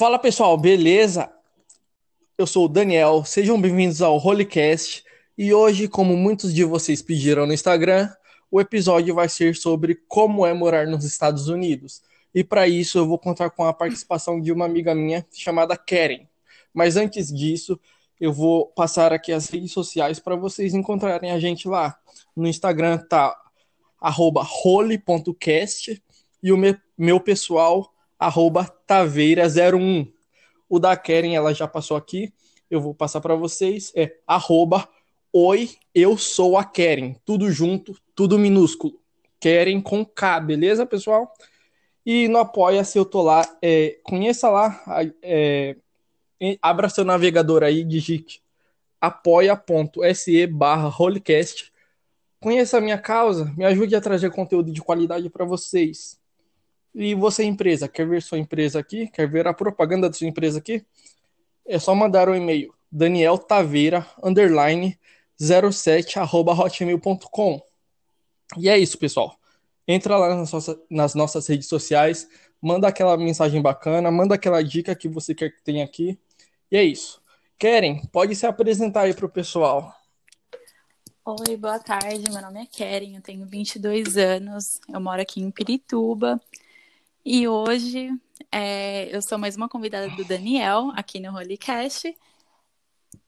Fala pessoal, beleza? Eu sou o Daniel, sejam bem-vindos ao Holycast e hoje, como muitos de vocês pediram no Instagram, o episódio vai ser sobre como é morar nos Estados Unidos. E para isso eu vou contar com a participação de uma amiga minha chamada Karen. Mas antes disso, eu vou passar aqui as redes sociais para vocês encontrarem a gente lá. No Instagram tá role.cast e o meu pessoal arroba taveira01. O da Karen, ela já passou aqui, eu vou passar para vocês, é arroba oi, eu sou a Karen, tudo junto, tudo minúsculo. Karen com K, beleza, pessoal? E no Apoia-se eu tô lá, é, conheça lá, é, abra seu navegador aí, digite apoia.se barra Rolecast. Conheça a minha causa, me ajude a trazer conteúdo de qualidade para vocês. E você, empresa, quer ver sua empresa aqui? Quer ver a propaganda da sua empresa aqui? É só mandar um e-mail Daniel Taveira underline 07 arroba hotmail.com. E é isso, pessoal. Entra lá nas nossas, nas nossas redes sociais, manda aquela mensagem bacana, manda aquela dica que você quer que tenha aqui. E é isso. Keren, pode se apresentar aí para o pessoal. Oi, boa tarde. Meu nome é Keren, eu tenho 22 anos, eu moro aqui em Pirituba. E hoje é, eu sou mais uma convidada do Daniel aqui no Holycast.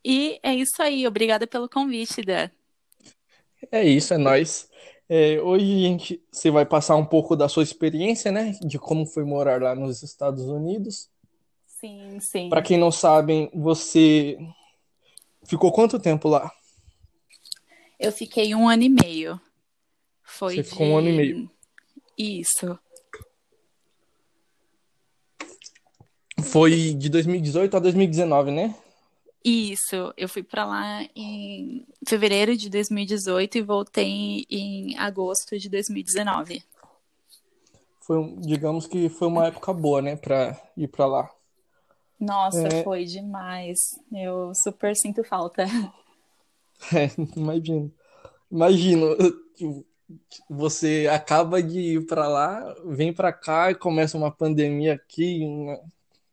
E é isso aí, obrigada pelo convite, Dan. É isso, é nós. É, hoje a gente, você vai passar um pouco da sua experiência, né? De como foi morar lá nos Estados Unidos. Sim, sim. Para quem não sabe, você ficou quanto tempo lá? Eu fiquei um ano e meio. Foi Você ficou um ano e meio. Isso. Foi de 2018 a 2019, né? Isso, eu fui para lá em fevereiro de 2018 e voltei em agosto de 2019. Foi, digamos que foi uma época boa, né, para ir para lá. Nossa, é... foi demais. Eu super sinto falta. É, imagino. Imagino, você acaba de ir para lá, vem para cá e começa uma pandemia aqui,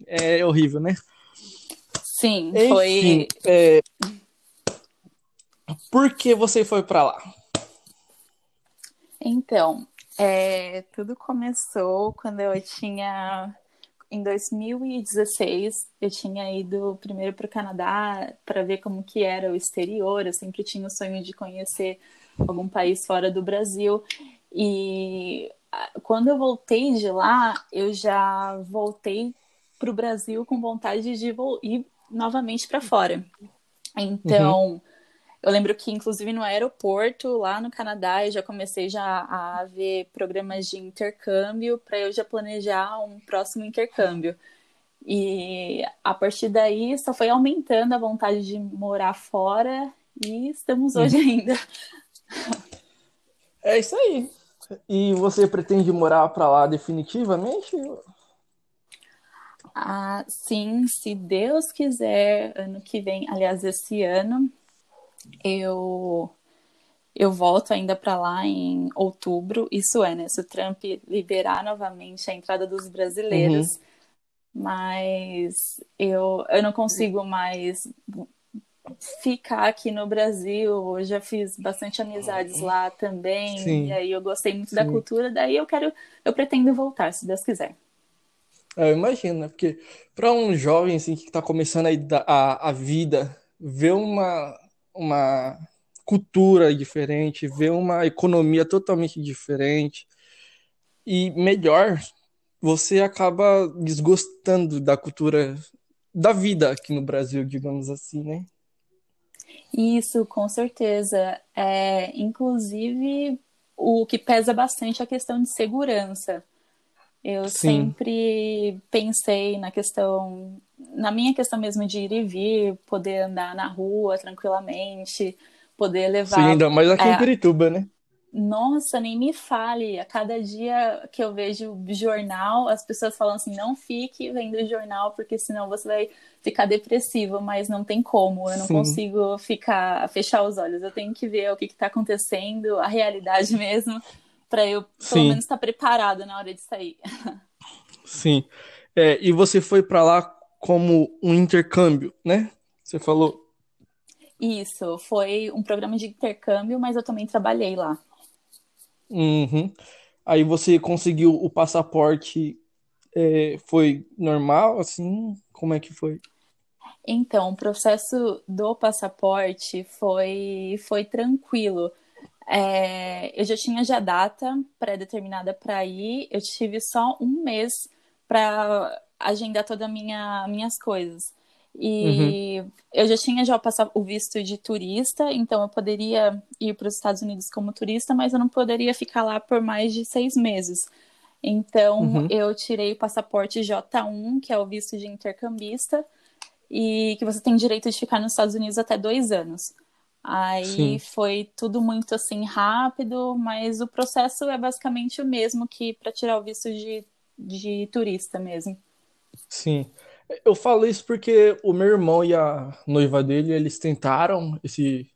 é horrível, né? Sim, Enfim, foi. É... Por que você foi para lá? Então, é, tudo começou quando eu tinha. Em 2016, eu tinha ido primeiro para o Canadá para ver como que era o exterior. Eu sempre tinha o sonho de conhecer algum país fora do Brasil. E quando eu voltei de lá, eu já voltei para o Brasil com vontade de ir novamente para fora. Então, uhum. eu lembro que, inclusive, no aeroporto, lá no Canadá, eu já comecei já a ver programas de intercâmbio para eu já planejar um próximo intercâmbio. E a partir daí só foi aumentando a vontade de morar fora e estamos hoje uhum. ainda. É isso aí. E você pretende morar para lá definitivamente? Ah, sim, se Deus quiser, ano que vem, aliás, esse ano, eu eu volto ainda para lá em outubro. Isso é, né? Se o Trump liberar novamente a entrada dos brasileiros. Uhum. Mas eu, eu não consigo mais ficar aqui no Brasil. Eu já fiz bastante amizades lá também. Sim. E aí eu gostei muito Sim. da cultura. Daí eu quero, eu pretendo voltar, se Deus quiser. É, eu imagino, né? Porque para um jovem assim, que está começando a, a, a vida, ver uma, uma cultura diferente, ver uma economia totalmente diferente e melhor, você acaba desgostando da cultura da vida aqui no Brasil, digamos assim, né? Isso, com certeza. É, inclusive, o que pesa bastante é a questão de segurança. Eu Sim. sempre pensei na questão, na minha questão mesmo de ir e vir, poder andar na rua tranquilamente, poder levar. Sim, ainda mais aqui é, em Pirituba, né? Nossa, nem me fale. A cada dia que eu vejo jornal, as pessoas falam assim: não fique vendo jornal, porque senão você vai ficar depressivo, mas não tem como. Eu não Sim. consigo ficar, fechar os olhos. Eu tenho que ver o que está acontecendo, a realidade mesmo para eu pelo Sim. menos estar tá preparada na hora de sair. Sim. É, e você foi para lá como um intercâmbio, né? Você falou. Isso, foi um programa de intercâmbio, mas eu também trabalhei lá. Uhum. Aí você conseguiu o passaporte, é, foi normal, assim? Como é que foi? Então, o processo do passaporte foi, foi tranquilo. É, eu já tinha já data pré-determinada para ir, eu tive só um mês para agendar todas as minha, minhas coisas. E uhum. eu já tinha já passado o visto de turista, então eu poderia ir para os Estados Unidos como turista, mas eu não poderia ficar lá por mais de seis meses. Então uhum. eu tirei o passaporte J1, que é o visto de intercambista, e que você tem direito de ficar nos Estados Unidos até dois anos. Aí Sim. foi tudo muito assim rápido, mas o processo é basicamente o mesmo que para tirar o visto de, de turista mesmo. Sim. Eu falo isso porque o meu irmão e a noiva dele, eles tentaram esse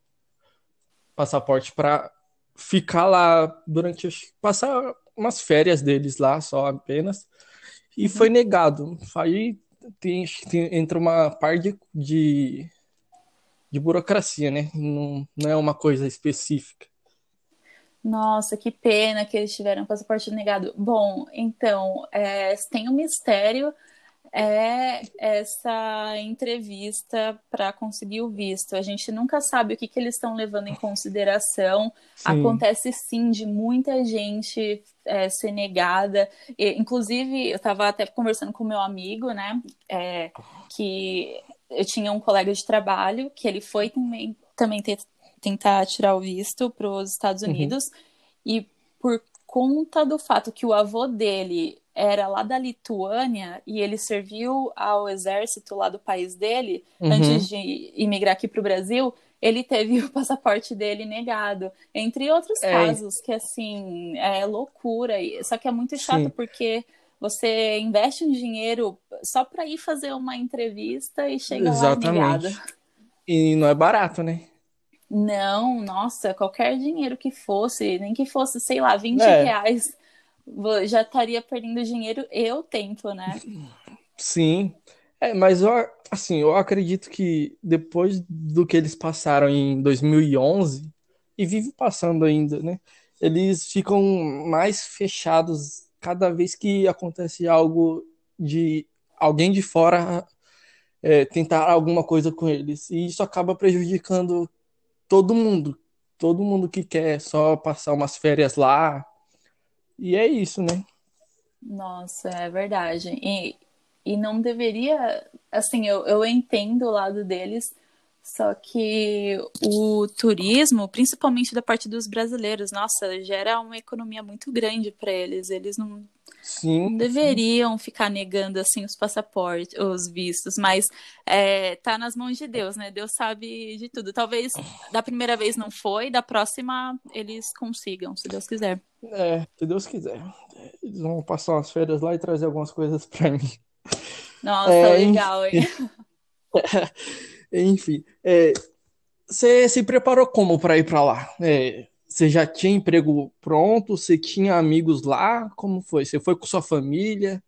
passaporte para ficar lá durante passar umas férias deles lá só apenas e foi uhum. negado. Aí tem, tem, entra uma parte de, de burocracia, né? Não, não é uma coisa específica. Nossa, que pena que eles tiveram passaporte negado. Bom, então, é, tem um mistério é essa entrevista para conseguir o visto. A gente nunca sabe o que, que eles estão levando em consideração. Sim. Acontece sim de muita gente é, ser negada. E, inclusive, eu estava até conversando com meu amigo, né? É, que eu tinha um colega de trabalho que ele foi também, também ter, tentar tirar o visto para os Estados uhum. Unidos. Uhum. E por conta do fato que o avô dele era lá da Lituânia e ele serviu ao exército lá do país dele uhum. antes de imigrar aqui para o Brasil, ele teve o passaporte dele negado, entre outros é. casos que assim é loucura, só que é muito chato Sim. porque você investe um dinheiro só para ir fazer uma entrevista e chega Exatamente. lá negado. E não é barato, né? Não, nossa, qualquer dinheiro que fosse, nem que fosse, sei lá, 20 é. reais já estaria perdendo dinheiro e o tempo, né? Sim. É, mas eu, assim, eu acredito que depois do que eles passaram em 2011 e vive passando ainda, né? Eles ficam mais fechados cada vez que acontece algo de alguém de fora é, tentar alguma coisa com eles. E isso acaba prejudicando todo mundo. Todo mundo que quer só passar umas férias lá, e é isso, né? Nossa, é verdade. E, e não deveria. Assim, eu, eu entendo o lado deles, só que o turismo, principalmente da parte dos brasileiros, nossa, gera uma economia muito grande para eles. Eles não, sim, não deveriam sim. ficar negando assim os passaportes, os vistos, mas é, tá nas mãos de Deus, né? Deus sabe de tudo. Talvez da primeira vez não foi, da próxima eles consigam, se Deus quiser. É, se Deus quiser. Eles vão passar umas férias lá e trazer algumas coisas para mim. Nossa, é, legal, hein? Enfim, é, você se preparou como para ir para lá? É, você já tinha emprego pronto? Você tinha amigos lá? Como foi? Você foi com sua família?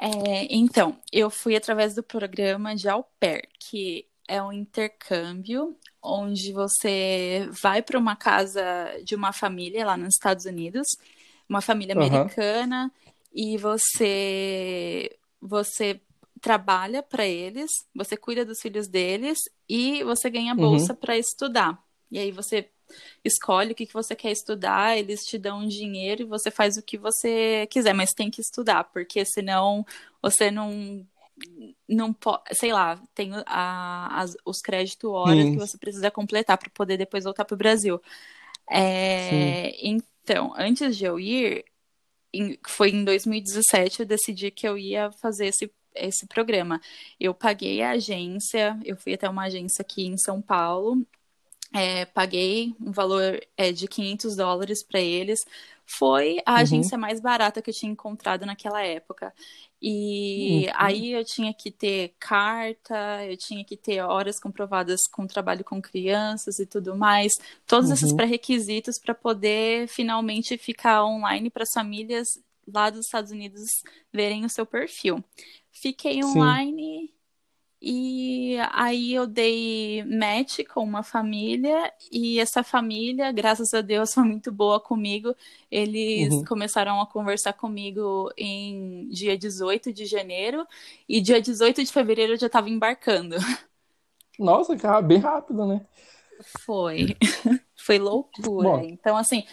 É, então, eu fui através do programa de Au Pair, que é um intercâmbio onde você vai para uma casa de uma família lá nos Estados Unidos, uma família americana, uhum. e você você trabalha para eles, você cuida dos filhos deles e você ganha uhum. bolsa uhum. para estudar. E aí você escolhe o que, que você quer estudar, eles te dão um dinheiro e você faz o que você quiser, mas tem que estudar, porque senão você não não pode, sei lá, tem a, as, os créditos horas Sim. que você precisa completar para poder depois voltar para o Brasil. É, então, antes de eu ir, em, foi em 2017 eu decidi que eu ia fazer esse esse programa. Eu paguei a agência, eu fui até uma agência aqui em São Paulo, é, paguei um valor é, de 500 dólares para eles. Foi a uhum. agência mais barata que eu tinha encontrado naquela época. E uhum. aí eu tinha que ter carta, eu tinha que ter horas comprovadas com trabalho com crianças e tudo mais. Todos uhum. esses pré-requisitos para poder finalmente ficar online para as famílias lá dos Estados Unidos verem o seu perfil. Fiquei online Sim. e aí eu dei match com uma família e essa família, graças a Deus, foi muito boa comigo. Eles uhum. começaram a conversar comigo em dia 18 de janeiro e dia 18 de fevereiro eu já estava embarcando. Nossa, cara, bem rápido, né? Foi. Foi loucura. Bom, então, assim,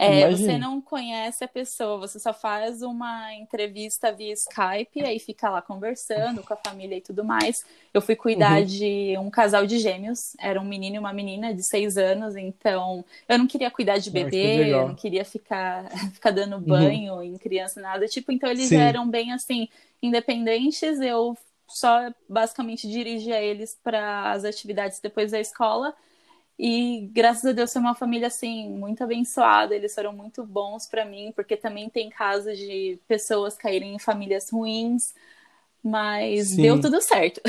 é, você não conhece a pessoa, você só faz uma entrevista via Skype, aí fica lá conversando com a família e tudo mais. Eu fui cuidar uhum. de um casal de gêmeos, era um menino e uma menina de seis anos, então eu não queria cuidar de bebê, eu não queria ficar, ficar dando uhum. banho uhum. em criança, nada. Tipo, então eles Sim. eram bem assim, independentes, eu só basicamente dirigia eles para as atividades depois da escola. E graças a Deus foi uma família assim muito abençoada, eles foram muito bons para mim, porque também tem casos de pessoas caírem em famílias ruins, mas Sim. deu tudo certo.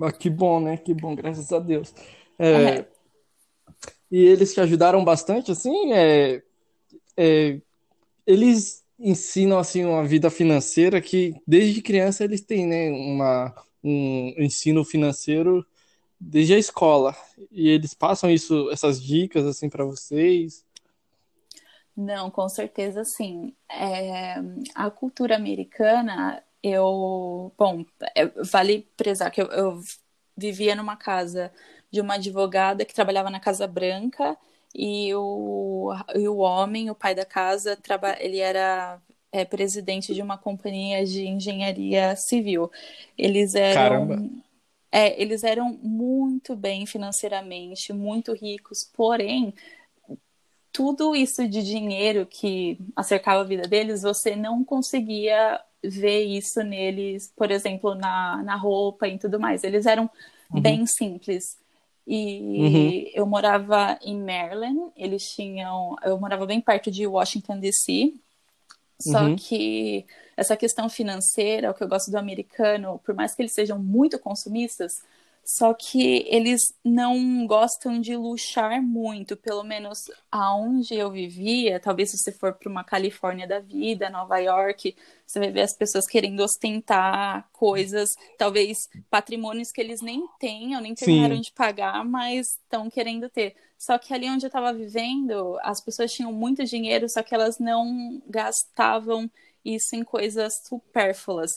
Ah, que bom, né? Que bom, graças a Deus. É, é. E eles te ajudaram bastante, assim? É, é, eles ensinam assim uma vida financeira que desde criança eles têm, né? Uma, um ensino financeiro desde a escola. E eles passam isso, essas dicas assim para vocês? Não, com certeza sim. É, a cultura americana, eu. Bom, é, vale prezar que eu, eu, vivia numa casa de uma advogada que trabalhava na Casa Branca e o, e o homem, o pai da casa, traba, ele era é, presidente de uma companhia de engenharia civil. Eles eram. Caramba é, eles eram muito bem financeiramente, muito ricos, porém, tudo isso de dinheiro que acercava a vida deles, você não conseguia ver isso neles, por exemplo, na, na roupa e tudo mais. Eles eram uhum. bem simples. E uhum. eu morava em Maryland, eles tinham. Eu morava bem perto de Washington, D.C. Só uhum. que essa questão financeira, o que eu gosto do americano, por mais que eles sejam muito consumistas, só que eles não gostam de luxar muito, pelo menos aonde eu vivia. Talvez se você for para uma Califórnia da vida, Nova York, você vai ver as pessoas querendo ostentar coisas, talvez patrimônios que eles nem tenham, nem terminaram Sim. de pagar, mas estão querendo ter. Só que ali onde eu estava vivendo, as pessoas tinham muito dinheiro, só que elas não gastavam isso em coisas supérfluas.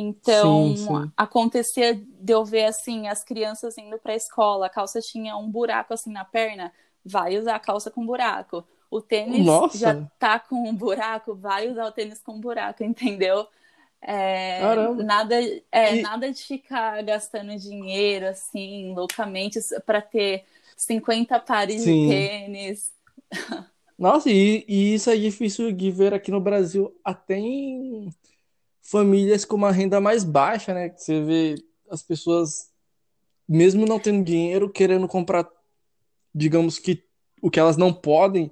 Então, sim, sim. acontecia de eu ver assim as crianças indo para a escola, a calça tinha um buraco assim na perna, vai usar a calça com buraco. O tênis Nossa. já tá com um buraco, vai usar o tênis com buraco, entendeu? É, nada, é, e... nada de ficar gastando dinheiro assim loucamente para ter 50 pares sim. de tênis. Nossa, e, e, isso é difícil de ver aqui no Brasil, até em famílias com uma renda mais baixa, né? Você vê as pessoas, mesmo não tendo dinheiro, querendo comprar, digamos que o que elas não podem.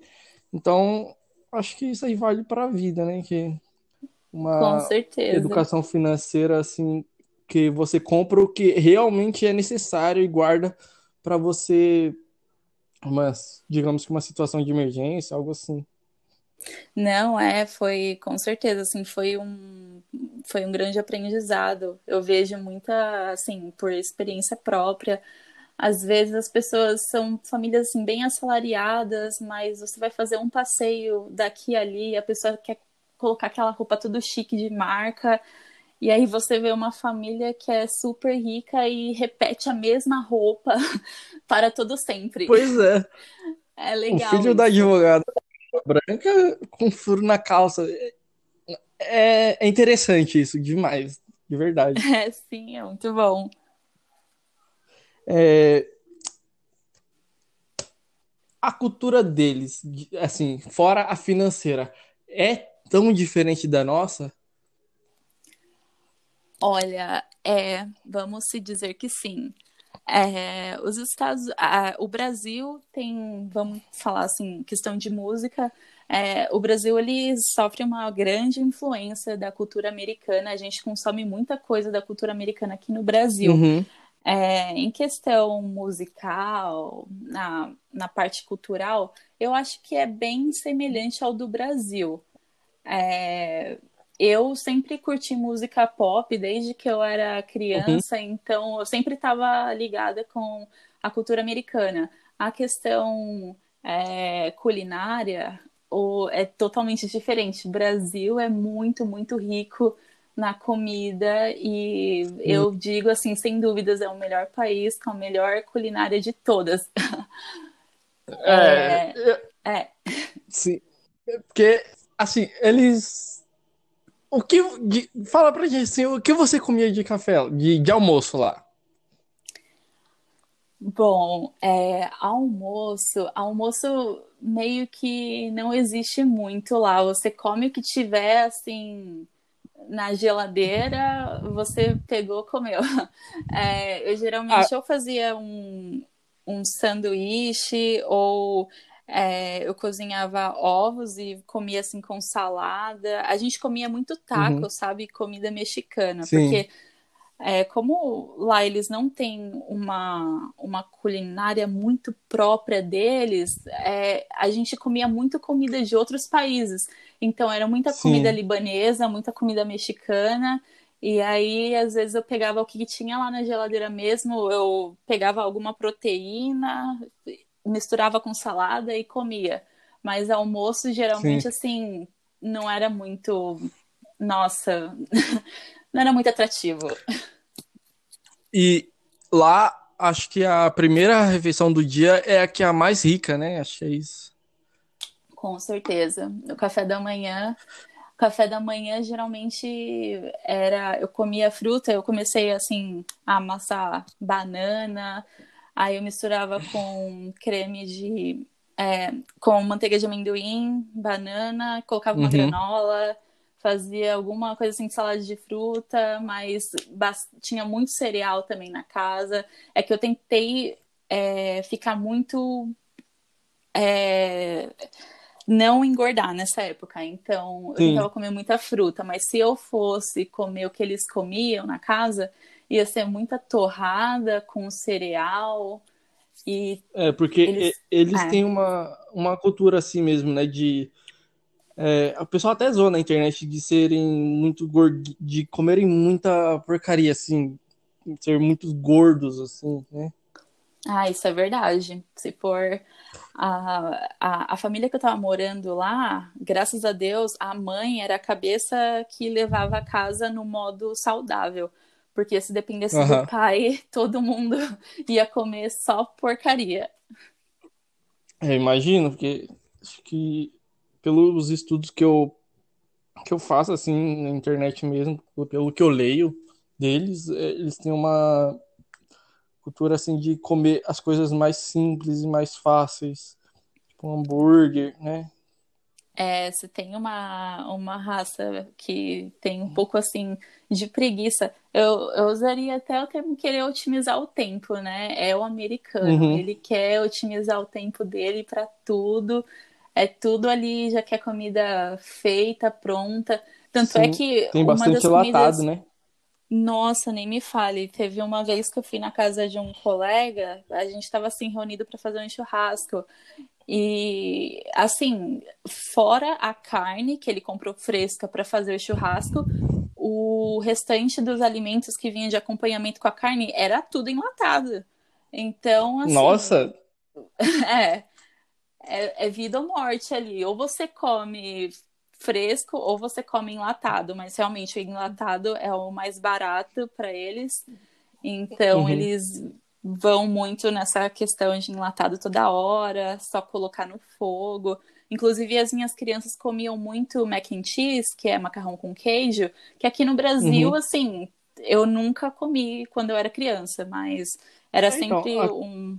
Então, acho que isso aí vale para a vida, né? Que uma educação financeira assim que você compra o que realmente é necessário e guarda para você uma, digamos que uma situação de emergência, algo assim. Não, é, foi com certeza, assim, foi um, foi um grande aprendizado. Eu vejo muita, assim, por experiência própria. Às vezes as pessoas são famílias, assim, bem assalariadas, mas você vai fazer um passeio daqui e ali, a pessoa quer colocar aquela roupa tudo chique de marca, e aí você vê uma família que é super rica e repete a mesma roupa para todo sempre. Pois é. É legal. O filho isso. da advogada branca com furo na calça. É, é interessante isso, demais, de verdade. É, sim, é muito bom. É... A cultura deles, assim, fora a financeira, é tão diferente da nossa? Olha, é, vamos se dizer que sim. É, os Estados, a, o Brasil tem, vamos falar assim, questão de música. É, o Brasil ele sofre uma grande influência da cultura americana. A gente consome muita coisa da cultura americana aqui no Brasil. Uhum. É, em questão musical, na, na parte cultural, eu acho que é bem semelhante ao do Brasil. é, eu sempre curti música pop desde que eu era criança, uhum. então eu sempre estava ligada com a cultura americana. A questão é, culinária ou, é totalmente diferente. O Brasil é muito, muito rico na comida e hum. eu digo assim, sem dúvidas, é o melhor país com a melhor culinária de todas. É, é, é. Sim. Porque, assim, eles. O que. De... Fala pra gente assim, o que você comia de café, de, de almoço lá? Bom, é, almoço, almoço meio que não existe muito lá. Você come o que tiver assim na geladeira, você pegou, comeu. É, eu geralmente ah. eu fazia um, um sanduíche ou é, eu cozinhava ovos e comia assim com salada. A gente comia muito taco, uhum. sabe? Comida mexicana, Sim. porque é, como lá eles não têm uma, uma culinária muito própria deles, é, a gente comia muito comida de outros países. Então era muita Sim. comida libanesa, muita comida mexicana. E aí, às vezes, eu pegava o que tinha lá na geladeira mesmo, eu pegava alguma proteína, misturava com salada e comia. Mas almoço, geralmente, Sim. assim, não era muito. Nossa, não era muito atrativo. E lá, acho que a primeira refeição do dia é a que é a mais rica, né? Acho que é isso. Com certeza. O café da manhã café da manhã geralmente era eu comia fruta, eu comecei assim a amassar banana, aí eu misturava com creme de é, com manteiga de amendoim, banana, colocava uma uhum. granola, fazia alguma coisa assim, salada de fruta, mas tinha muito cereal também na casa. É que eu tentei é, ficar muito é, não engordar nessa época. Então, Sim. eu tentava comer muita fruta, mas se eu fosse comer o que eles comiam na casa, ia ser muita torrada com cereal. E é, porque eles, eles é. têm uma, uma cultura assim mesmo, né? De. É, o pessoal até zoa na internet de serem muito gordos, de comerem muita porcaria, assim, ser muito gordos, assim, né? Ah, isso é verdade. Se for a, a, a família que eu tava morando lá, graças a Deus, a mãe era a cabeça que levava a casa no modo saudável. Porque se dependesse uhum. do pai, todo mundo ia comer só porcaria. É, imagino, porque acho que pelos estudos que eu, que eu faço assim na internet mesmo, pelo que eu leio deles, é, eles têm uma cultura assim de comer as coisas mais simples e mais fáceis, tipo um hambúrguer, né? É, se tem uma, uma raça que tem um pouco assim de preguiça, eu, eu usaria até o termo querer otimizar o tempo, né? É o americano, uhum. ele quer otimizar o tempo dele para tudo, é tudo ali, já quer comida feita, pronta. Tanto é Sim, é que tem bastante uma das comidas... né? Nossa, nem me fale. Teve uma vez que eu fui na casa de um colega, a gente estava assim reunido para fazer um churrasco. E assim, fora a carne que ele comprou fresca para fazer o churrasco, o restante dos alimentos que vinha de acompanhamento com a carne era tudo enlatado. Então, assim, Nossa. É, é, é vida ou morte ali. Ou você come fresco ou você come enlatado, mas realmente o enlatado é o mais barato para eles. Então uhum. eles vão muito nessa questão de enlatado toda hora, só colocar no fogo. Inclusive as minhas crianças comiam muito mac and cheese, que é macarrão com queijo, que aqui no Brasil, uhum. assim, eu nunca comi quando eu era criança, mas era é, então, sempre um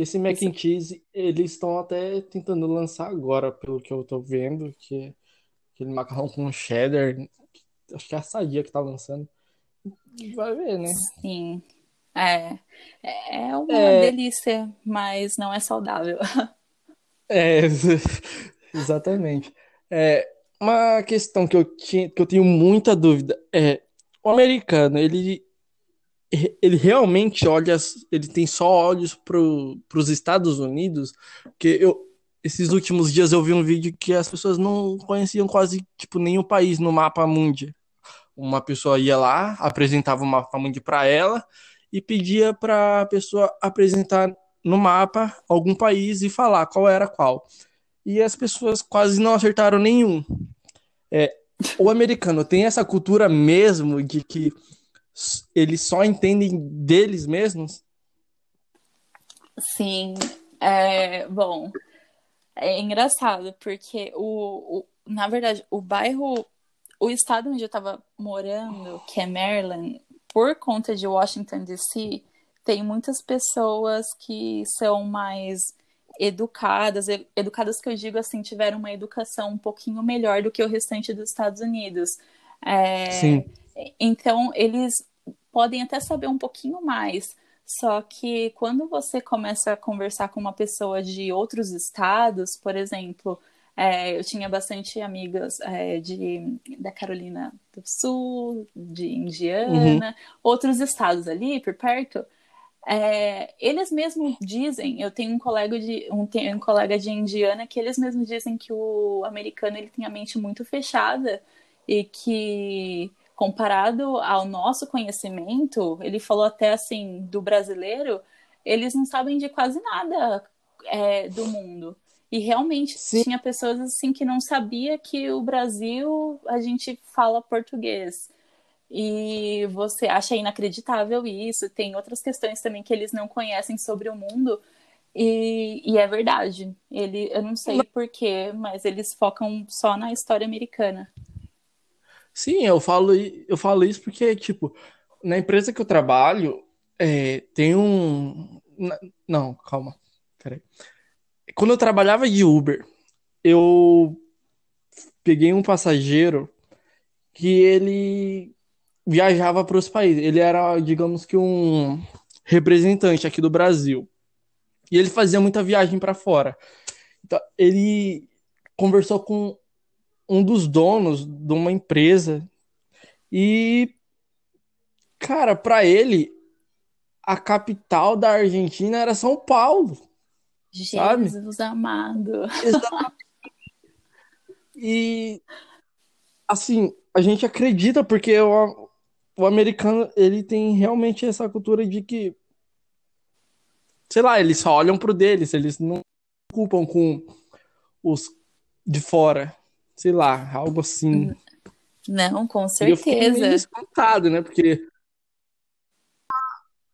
esse mac and cheese, eles estão até tentando lançar agora, pelo que eu tô vendo, que é aquele macarrão com cheddar, acho que é a Sadia que tá lançando. Vai ver, né? Sim. É. É uma é... delícia, mas não é saudável. É, exatamente. É, uma questão que eu, tinha, que eu tenho muita dúvida é o americano, ele ele realmente olha, ele tem só olhos para os Estados Unidos, que eu, esses últimos dias eu vi um vídeo que as pessoas não conheciam quase, tipo, nenhum país no mapa mundi. Uma pessoa ia lá, apresentava o mapa mundi para ela e pedia para a pessoa apresentar no mapa algum país e falar qual era qual. E as pessoas quase não acertaram nenhum. É, o americano tem essa cultura mesmo de que eles só entendem deles mesmos? Sim. É, bom, é engraçado, porque o, o, na verdade, o bairro, o estado onde eu estava morando, que é Maryland, por conta de Washington DC, tem muitas pessoas que são mais educadas, educadas que eu digo assim, tiveram uma educação um pouquinho melhor do que o restante dos Estados Unidos. É, Sim. Então, eles podem até saber um pouquinho mais, só que quando você começa a conversar com uma pessoa de outros estados, por exemplo, é, eu tinha bastante amigas é, de, da Carolina do Sul, de Indiana, uhum. outros estados ali por perto. É, eles mesmos dizem, eu tenho um colega de um, um, colega de Indiana que eles mesmos dizem que o americano ele tem a mente muito fechada e que comparado ao nosso conhecimento, ele falou até assim do brasileiro, eles não sabem de quase nada é, do mundo. E realmente Sim. tinha pessoas assim que não sabia que o Brasil a gente fala português. E você acha inacreditável isso. Tem outras questões também que eles não conhecem sobre o mundo. E, e é verdade. Ele, eu não sei porquê, mas eles focam só na história americana. Sim, eu falo, eu falo isso porque, tipo, na empresa que eu trabalho, é, tem um. Não, calma. Peraí. Quando eu trabalhava de Uber, eu peguei um passageiro que ele viajava para os países. Ele era, digamos que, um representante aqui do Brasil. E ele fazia muita viagem para fora. Então, ele conversou com um dos donos de uma empresa e cara, para ele a capital da Argentina era São Paulo. Jesus sabe? amado. E assim, a gente acredita porque o, o americano, ele tem realmente essa cultura de que sei lá, eles só olham pro deles, eles não se preocupam com os de fora sei lá, algo assim. Não, com certeza. E eu espantado, né? Porque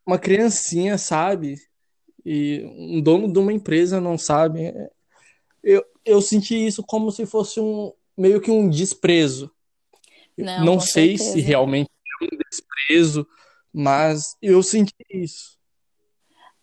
uma criancinha sabe e um dono de uma empresa não sabe. Eu, eu senti isso como se fosse um meio que um desprezo. Não, não sei certeza. se realmente é um desprezo, mas eu senti isso.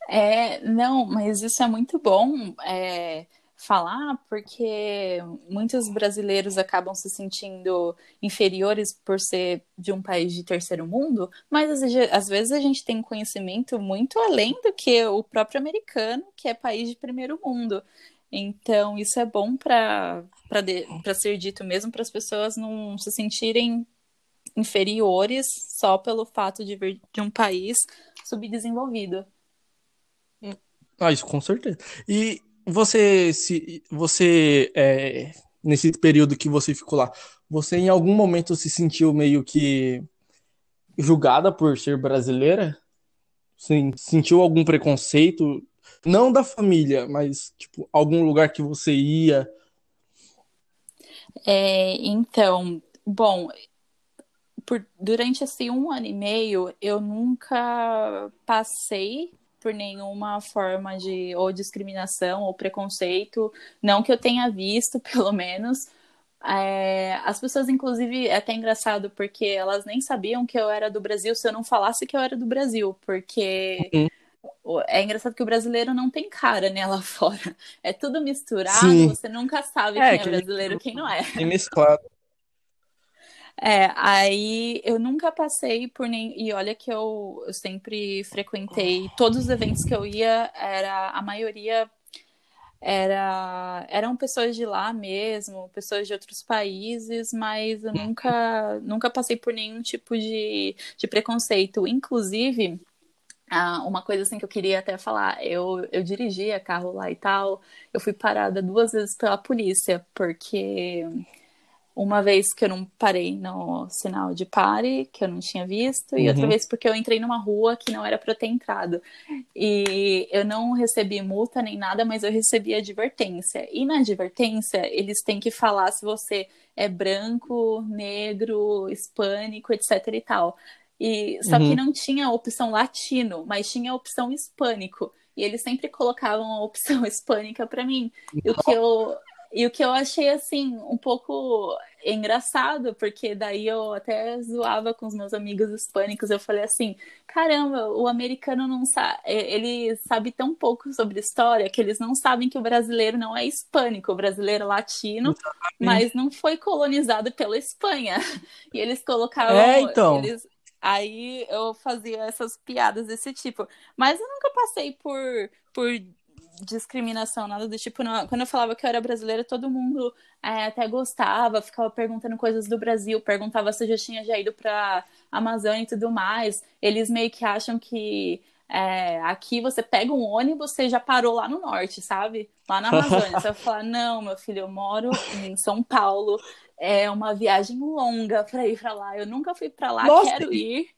É, não, mas isso é muito bom. É, falar, porque muitos brasileiros acabam se sentindo inferiores por ser de um país de terceiro mundo, mas às vezes a gente tem conhecimento muito além do que o próprio americano, que é país de primeiro mundo. Então, isso é bom para ser dito mesmo, para as pessoas não se sentirem inferiores só pelo fato de vir de um país subdesenvolvido. Ah, isso com certeza. E você se você é, nesse período que você ficou lá, você em algum momento se sentiu meio que julgada por ser brasileira? Sentiu algum preconceito? Não da família, mas tipo algum lugar que você ia? É, então, bom, por, durante assim um ano e meio eu nunca passei por nenhuma forma de ou discriminação ou preconceito, não que eu tenha visto, pelo menos. É, as pessoas, inclusive, é até engraçado porque elas nem sabiam que eu era do Brasil se eu não falasse que eu era do Brasil, porque uhum. é engraçado que o brasileiro não tem cara, né, lá fora. É tudo misturado, Sim. você nunca sabe é, quem é brasileiro e quem não é. Tem mesclado. É, aí eu nunca passei por nem. E olha que eu, eu sempre frequentei todos os eventos que eu ia, era a maioria era eram pessoas de lá mesmo, pessoas de outros países, mas eu nunca nunca passei por nenhum tipo de, de preconceito. Inclusive, ah, uma coisa assim que eu queria até falar, eu, eu dirigia carro lá e tal, eu fui parada duas vezes pela polícia, porque uma vez que eu não parei no sinal de pare, que eu não tinha visto, e outra Uhum. vez porque eu entrei numa rua que não era para ter entrado. E eu não recebi multa nem nada, mas eu recebi advertência. E na advertência, eles têm que falar se você é branco, negro, hispânico, etc e tal. E só que Uhum. não tinha a opção latino, mas tinha a opção hispânico. E eles sempre colocavam a opção hispânica para mim. E o que eu e o que eu achei assim um pouco engraçado, porque daí eu até zoava com os meus amigos hispânicos, eu falei assim: "Caramba, o americano não sabe, ele sabe tão pouco sobre história que eles não sabem que o brasileiro não é hispânico, o brasileiro é latino, mas não foi colonizado pela Espanha". E eles colocavam É, então. eles Aí eu fazia essas piadas desse tipo. Mas eu nunca passei por, por discriminação, nada do tipo. Não. Quando eu falava que eu era brasileira, todo mundo é, até gostava, ficava perguntando coisas do Brasil, perguntava se eu já tinha já ido pra Amazônia e tudo mais. Eles meio que acham que é, aqui você pega um ônibus, você já parou lá no norte, sabe? Lá na Amazônia. Você vai falar, não, meu filho, eu moro em São Paulo. É uma viagem longa para ir para lá. Eu nunca fui para lá, Nossa, quero ir.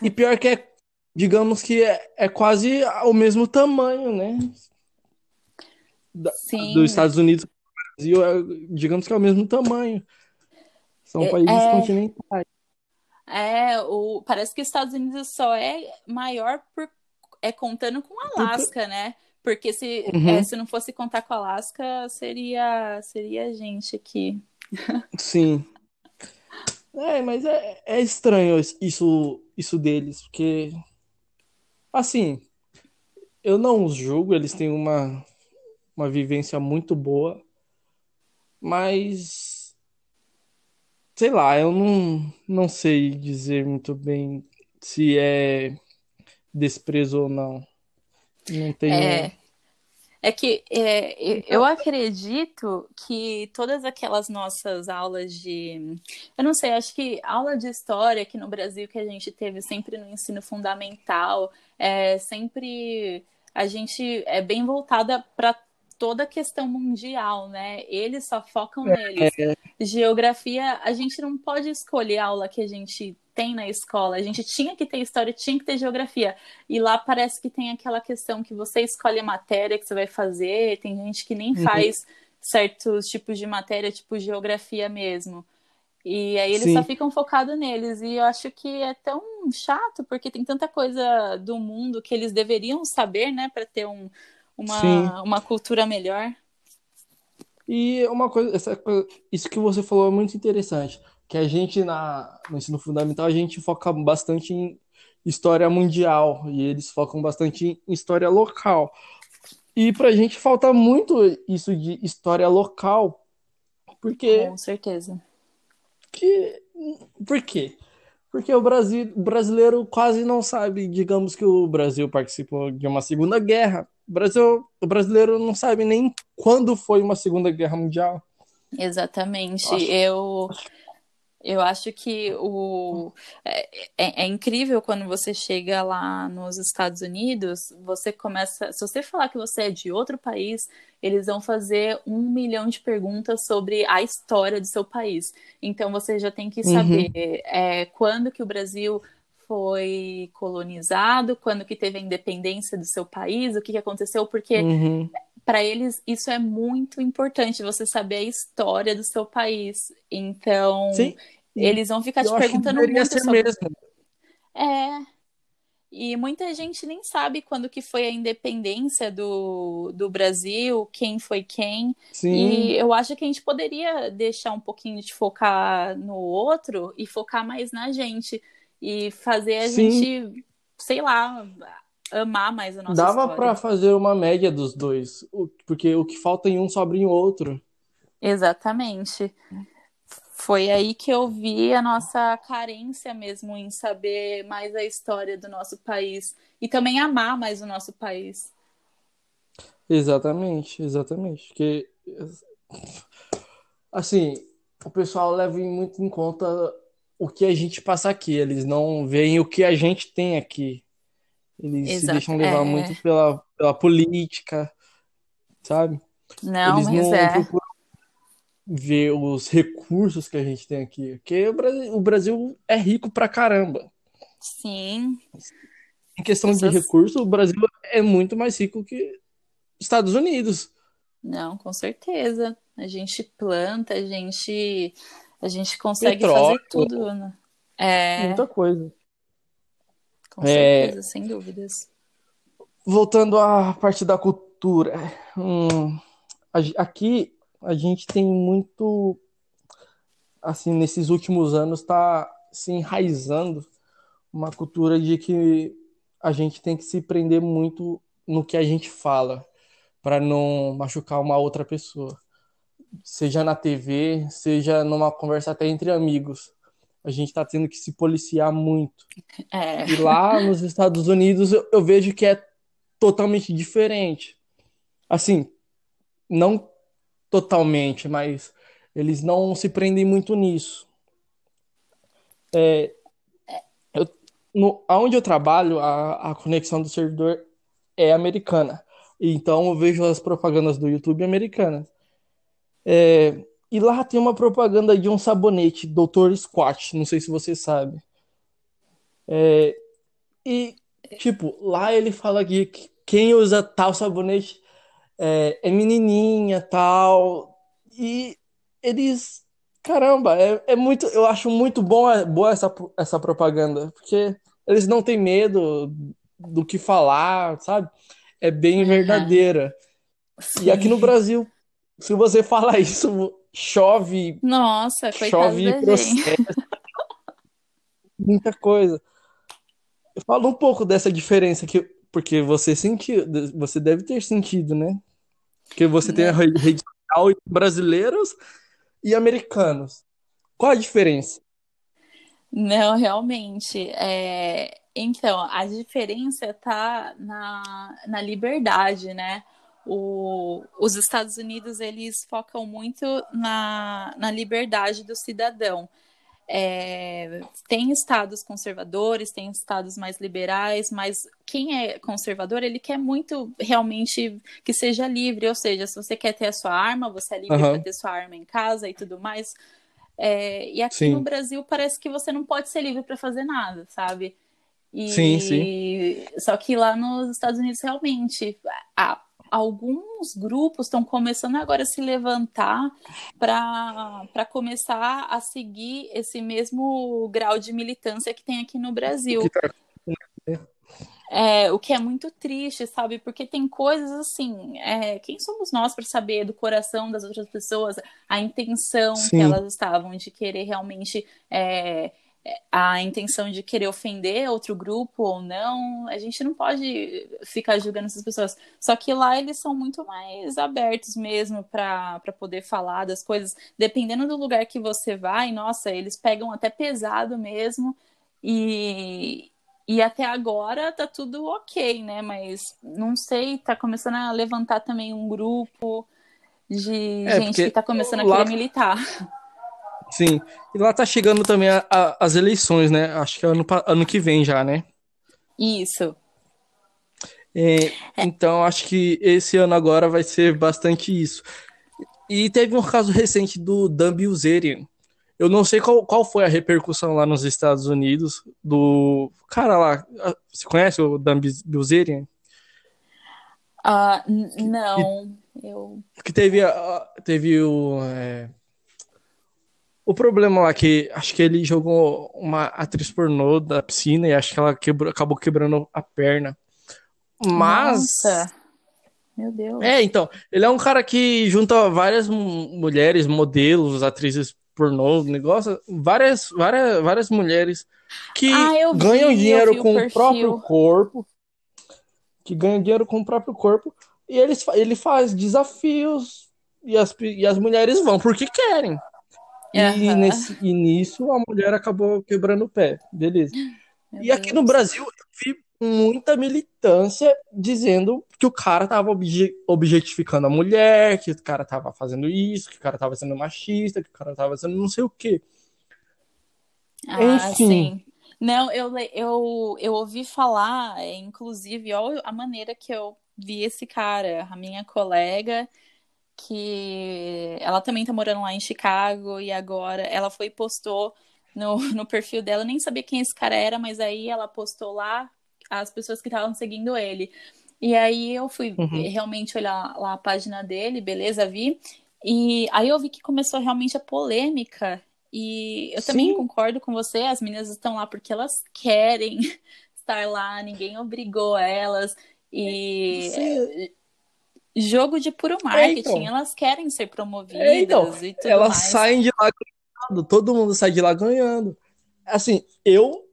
E pior que é, digamos que é, é quase o mesmo tamanho, né? Da- Sim. dos Estados Unidos para o Brasil, é, digamos que é o mesmo tamanho. São É- países é- continentais. É, o, parece que os Estados Unidos só é maior por, é contando com Alasca, né? Porque se, Uhum. é, se não fosse contar com Alasca, seria, seria a gente aqui. Sim. É, mas é, é estranho isso, isso deles, porque, assim, eu não os julgo, eles têm uma, uma vivência muito boa, mas, sei lá, eu não, não sei dizer muito bem se é desprezo ou não. Não tenho. É, é que é, eu- acredito que todas aquelas nossas aulas de. Eu não sei, acho que aula de história aqui no Brasil que a gente teve sempre no ensino fundamental, é sempre a gente é bem voltada para toda a questão mundial, né? Eles só focam neles. Geografia, a gente não pode escolher a aula que a gente tem na escola. A gente tinha que ter história, tinha que ter geografia. E lá parece que tem aquela questão que você escolhe a matéria que você vai fazer, tem gente que nem Uhum. faz certos tipos de matéria, tipo geografia mesmo. E aí eles Sim. só ficam focados neles. E eu acho que é tão chato, porque tem tanta coisa do mundo que eles deveriam saber, né, para ter um, Sim. uma, uma cultura melhor. E uma coisa, essa isso que você falou é muito interessante, que a gente na, no ensino fundamental a gente foca bastante em história mundial e eles focam bastante em história local. E pra gente falta muito isso de história local, porque Com certeza. Que, por quê? Porque o Brasil, o brasileiro quase não sabe, digamos que o Brasil participou de uma Segunda Guerra. O Brasil, o brasileiro não sabe nem quando foi uma Segunda Guerra Mundial. Exatamente. Nossa. Eu, eu acho que o, é, é, é incrível quando você chega lá nos Estados Unidos, você começa. Se você falar que você é de outro país, eles vão fazer um milhão de perguntas sobre a história do seu país. Então você já tem que Uhum. saber é, quando que o Brasil foi colonizado, quando que teve a independência do seu país, o que que aconteceu, porque Uhum. para eles isso é muito importante, você saber a história do seu país. Então, Sim. eles vão ficar te Eu que perguntando muito sobre. mesmo. É. E muita gente nem sabe quando que foi a independência do, do Brasil, quem foi quem. Sim. E eu acho que a gente poderia deixar um pouquinho de focar no outro e focar mais na gente. E fazer a Sim. gente, sei lá, amar mais a nossa Dava pra fazer uma média dos dois, porque o que falta em um sobra em outro. Exatamente. Foi aí que eu vi a nossa carência mesmo em saber mais a história do nosso país e também amar mais o nosso país. Exatamente, exatamente. Porque, assim, o pessoal leva muito em conta o que a gente passa aqui, eles não veem o que a gente tem aqui. Eles se Exato. deixam levar É. muito pela, pela política, sabe? Não, Eles mas não é. procuram ver os recursos que a gente tem aqui. Porque o Brasil, o Brasil é rico pra caramba. Sim. Em questão de recursos, o Brasil é muito mais rico que Estados Unidos. Não, com certeza. A gente planta, a gente, a gente consegue Petróleo. fazer tudo, né? É, Muita coisa. com É. certeza, sem dúvidas. Voltando à parte da cultura. hum, aqui a gente tem muito, assim, nesses últimos anos está se enraizando uma cultura de que a gente tem que se prender muito no que a gente fala para não machucar uma outra pessoa. Seja na TV, seja numa conversa até entre amigos. A gente está tendo que se policiar muito. É, E lá nos Estados Unidos eu, eu vejo que é totalmente diferente. Assim, não totalmente, mas eles não se prendem muito nisso. É, eu, no, aonde eu trabalho, a, a conexão do servidor é americana. Então eu vejo as propagandas do YouTube americanas. É, e lá tem uma propaganda de um sabonete, Dr. Squat, não sei se você sabe. É, e, tipo, lá ele fala que quem usa tal sabonete é, é menininha, tal. E eles, caramba, é, é muito, eu acho muito bom, é, boa essa, essa propaganda, porque eles não têm medo do que falar, sabe? É bem Uhum. verdadeira. E aqui no. Brasil, se você falar isso, chove, Nossa, chove processo, muita coisa. Fala um pouco dessa diferença que, porque você sentiu, você deve ter sentido, né? Porque você tem a Né? re- rede social e brasileiros e americanos. Qual a diferença? Não, realmente. É... Então, a diferença tá na, na liberdade, né? O, os Estados Unidos, eles focam muito na, na liberdade do cidadão. É, tem estados conservadores, tem estados mais liberais, mas quem é conservador, ele quer muito realmente que seja livre, ou seja, se você quer ter a sua arma, você é livre Aham. para ter sua arma em casa e tudo mais. É, e aqui Sim. no Brasil parece que você não pode ser livre para fazer nada, sabe? E Sim, sim. só que lá nos Estados Unidos realmente há- alguns grupos estão começando agora a se levantar para começar a seguir esse mesmo grau de militância que tem aqui no Brasil. Que tá- É, o que é muito triste, sabe? Porque tem coisas assim, é, quem somos nós para saber do coração das outras pessoas, a intenção que Sim. elas estavam de querer realmente, é, a intenção de querer ofender outro grupo ou não, a gente não pode ficar julgando essas pessoas. Só que lá eles são muito mais abertos mesmo para poder falar das coisas, dependendo do lugar que você vai, nossa, eles pegam até pesado mesmo. E, e até agora tá tudo ok, né? Mas não sei, tá começando a levantar também um grupo de É, gente que tá começando a querer militar. Sim. E lá tá chegando também a- a- as eleições, né? Acho que é ano, ano que vem já, né? Isso. É, então acho que esse ano agora vai ser bastante isso. E teve um caso recente do Dan Bilzerian. Eu não sei qual, qual foi a repercussão lá nos Estados Unidos do cara lá. ah, Você conhece o Dan Bilzerian? Ah, n- não, eu. Que teve, teve o, é, o problema lá que acho que ele jogou uma atriz pornô da piscina e acho que ela quebrou, acabou quebrando a perna. Mas. Nossa, meu Deus. É, então, ele é um cara que junta várias mu- mulheres, modelos, atrizes pornô, negócio, várias, várias, várias mulheres que Ah, vi, ganham dinheiro com o perfil. próprio corpo, que ganham dinheiro com o próprio corpo, e eles, ele faz desafios e as, e as mulheres vão porque querem. E, Aham. nesse, e nisso a mulher acabou quebrando o pé, beleza. Meu E aqui no Deus. Brasil eu vi muita militância dizendo que o cara tava obje- objetificando a mulher, que o cara tava fazendo isso, que o cara tava sendo machista, que o cara tava sendo não sei o quê. Ah, Enfim. sim. Não, eu, eu, eu ouvi falar, é, inclusive, olha a maneira que eu vi esse cara, a minha colega, que ela também tá morando lá em Chicago e agora ela foi e postou no, no perfil dela, eu nem sabia quem esse cara era, mas aí ela postou lá as pessoas que estavam seguindo ele. E aí eu fui uhum. realmente olhar lá a página dele, beleza, vi. E aí eu vi que começou realmente a polêmica. E eu Sim. também concordo com você, as meninas estão lá porque elas querem estar lá, ninguém obrigou elas. E Sim. Jogo de puro marketing, é, então. elas querem ser promovidas é, então. e tudo elas mais. saem de lá ganhando, todo mundo sai de lá ganhando. Assim, eu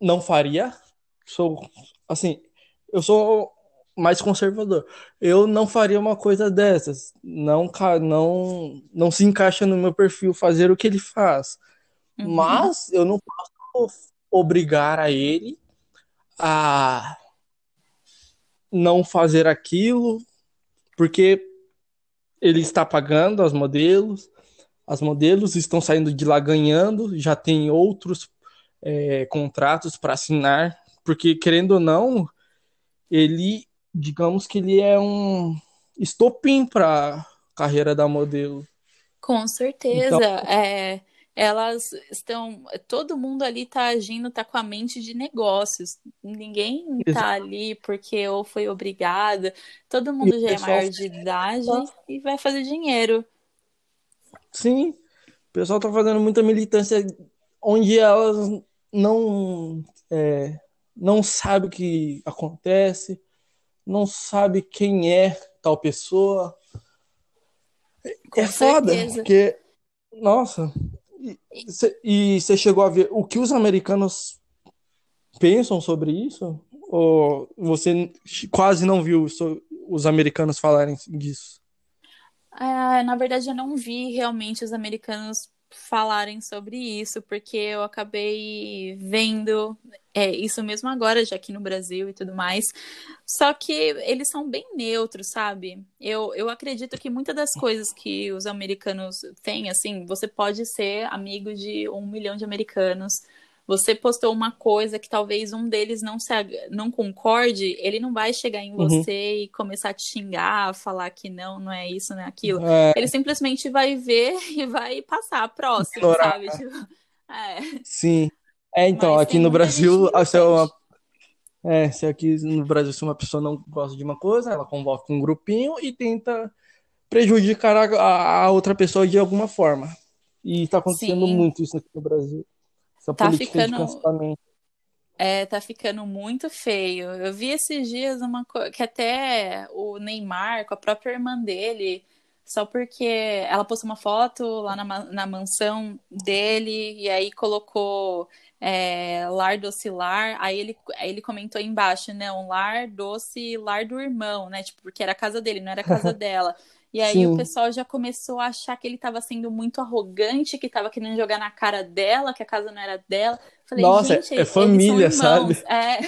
não faria, sou assim, eu sou mais conservador. Eu não faria uma coisa dessas. Não, não, não se encaixa no meu perfil fazer o que ele faz. Uhum. Mas eu não posso obrigar a ele a não fazer aquilo, porque ele está pagando as modelos, as modelos estão saindo de lá ganhando, já tem outros é, contratos para assinar, porque querendo ou não, ele digamos que ele é um estopim para a carreira da modelo. Com certeza. Então... É, elas estão. Todo mundo ali está agindo, está com a mente de negócios. Ninguém está ali porque ou foi obrigada. Todo mundo já é maior de idade e vai fazer dinheiro. Sim. O pessoal está fazendo muita militância onde elas não, é, não sabem o que acontece não sabe quem é tal pessoa. Com é foda, porque, nossa, e você chegou a ver o que os americanos pensam sobre isso? Ou você quase não viu os americanos falarem disso? É, na verdade, eu não vi realmente os americanos falarem sobre isso, porque eu acabei vendo é, isso mesmo agora, já aqui no Brasil e tudo mais. Só que eles são bem neutros, sabe? Eu, eu acredito que muitas das coisas que os americanos têm, assim, você pode ser amigo de um milhão de americanos você postou uma coisa que talvez um deles não se não concorde, ele não vai chegar em uhum. você e começar a te xingar, falar que não, não é isso, não é aquilo. É... Ele simplesmente vai ver e vai passar próximo, sabe? Tipo, é. Sim. É, então, Mas aqui no Brasil, se é uma é, se aqui no Brasil se uma pessoa não gosta de uma coisa, ela convoca um grupinho e tenta prejudicar a, a outra pessoa de alguma forma. E tá acontecendo Sim. muito isso aqui no Brasil. Essa tá ficando. É, tá ficando muito feio. Eu vi esses dias uma coisa que até o Neymar, com a própria irmã dele, só porque ela postou uma foto lá na, na mansão dele e aí colocou é, lar doce lar, aí ele, aí ele comentou aí embaixo, não, lar doce lar do irmão, né? Tipo, porque era a casa dele, não era a casa dela. E aí Sim. o pessoal já começou a achar que ele estava sendo muito arrogante, que estava querendo jogar na cara dela, que a casa não era dela. Falei, Nossa, gente, é família, sabe? É,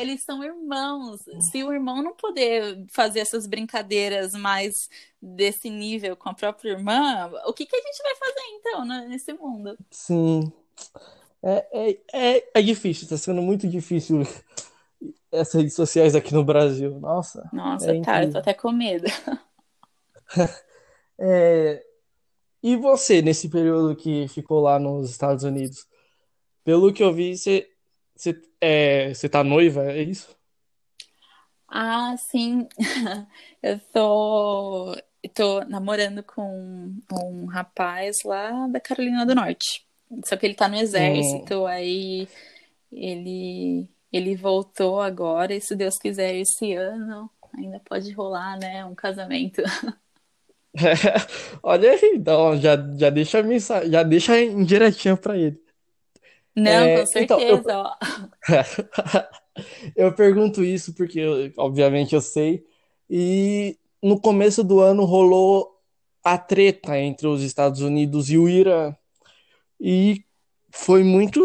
eles são irmãos. Se o irmão não poder fazer essas brincadeiras mais desse nível com a própria irmã, o que, que a gente vai fazer então nesse mundo? Sim. É, é, é, é difícil, está sendo muito difícil essas redes sociais aqui no Brasil. Nossa. Nossa, é tá, eu tô até com medo. é, e você, nesse período que ficou lá nos Estados Unidos? Pelo que eu vi, você, você, é, você tá noiva, é isso? Ah, sim. Eu tô, tô namorando com um rapaz lá da Carolina do Norte. Só que ele tá no exército, hum. aí ele, ele voltou agora, e se Deus quiser, esse ano ainda pode rolar, né? Um casamento. olha aí, então, já, já deixa mensagem, já deixa indiretinha para ele. Não, é, com certeza. Então, eu... eu pergunto isso porque, obviamente, eu sei. E no começo do ano rolou a treta entre os Estados Unidos e o Irã. E foi muito.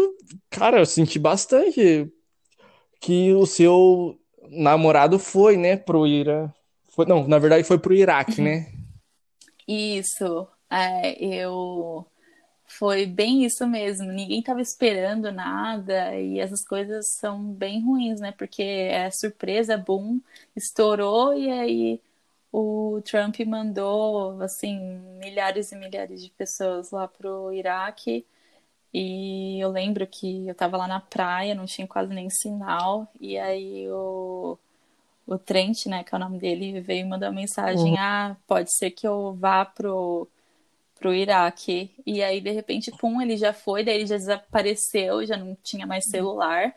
Cara, eu senti bastante que o seu namorado foi, né, pro Irã. Foi, não, na verdade foi pro Iraque, né? Isso. É, eu Foi bem isso mesmo. Ninguém estava esperando nada e essas coisas são bem ruins, né? Porque é surpresa, boom, estourou e aí o Trump mandou assim milhares e milhares de pessoas lá pro Iraque. E eu lembro que eu estava lá na praia, não tinha quase nem sinal, e aí o, o Trent, né, que é o nome dele, veio mandar uma mensagem: uhum. Ah, pode ser que eu vá pro pro Iraque. E aí, de repente, pum, ele já foi, daí ele já desapareceu, já não tinha mais celular.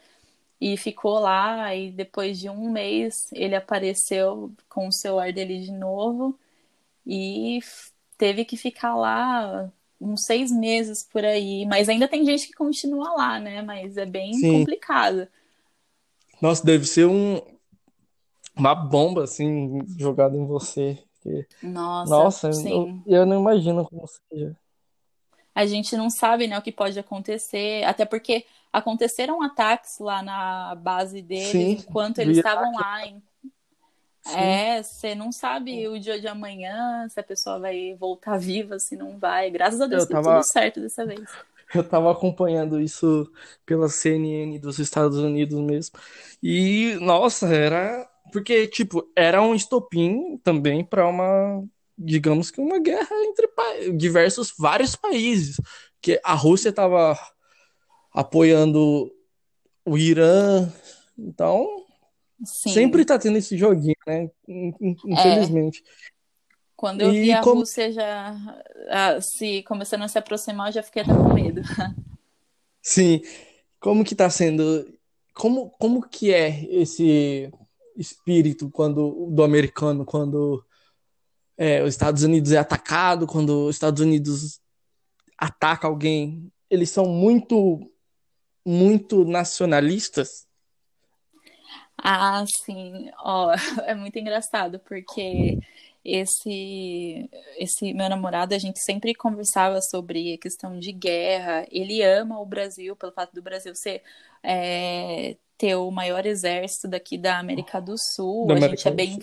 E ficou lá, e depois de um mês ele apareceu com o celular dele de novo e teve que ficar lá uns seis meses por aí. Mas ainda tem gente que continua lá, né? Mas é bem Sim. complicado. Nossa, deve ser um, uma bomba, assim, jogada em você. Porque, nossa, nossa sim. Eu, eu não imagino como seja. A gente não sabe né, o que pode acontecer, até porque aconteceram ataques lá na base deles sim, enquanto eles estavam lá. Em... É, você não sabe o dia de amanhã, se a pessoa vai voltar viva, se não vai. Graças a Deus tava... deu tudo certo dessa vez. Eu tava acompanhando isso pela CNN dos Estados Unidos mesmo. E, nossa, era porque, tipo, era um estopim também para uma, digamos que uma guerra entre diversos, vários países. Que a Rússia estava apoiando o Irã. Então, Sim. sempre tá tendo esse joguinho, né? Infelizmente. É. Quando eu e vi a como... Rússia já se começando a se aproximar, eu já fiquei até com medo. Sim. Como que tá sendo? Como, como que é esse espírito quando do americano quando é, os Estados Unidos é atacado, quando os Estados Unidos ataca alguém, eles são muito muito nacionalistas. Ah, sim. Ó, é muito engraçado porque esse esse meu namorado a gente sempre conversava sobre a questão de guerra. Ele ama o Brasil pelo fato do Brasil ser é, ter o maior exército daqui da América do Sul. Da a América gente é bem.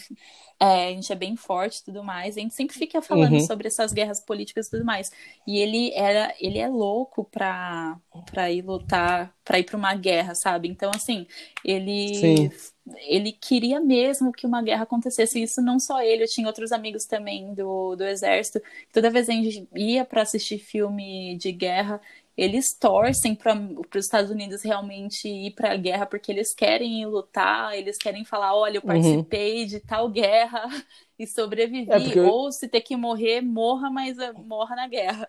É, a gente é bem forte e tudo mais. A gente sempre fica falando uhum. sobre essas guerras políticas e tudo mais. E ele era, ele é louco pra, pra ir lutar, pra ir pra uma guerra, sabe? Então, assim, ele. Sim. Ele queria mesmo que uma guerra acontecesse. Isso não só ele, eu tinha outros amigos também do, do exército. Toda vez a gente ia para assistir filme de guerra, eles torcem para os Estados Unidos realmente ir para a guerra porque eles querem lutar, eles querem falar, olha, eu uhum. participei uhum. de tal guerra e sobrevivi, é porque... ou se ter que morrer, morra, mas eh, morra na guerra.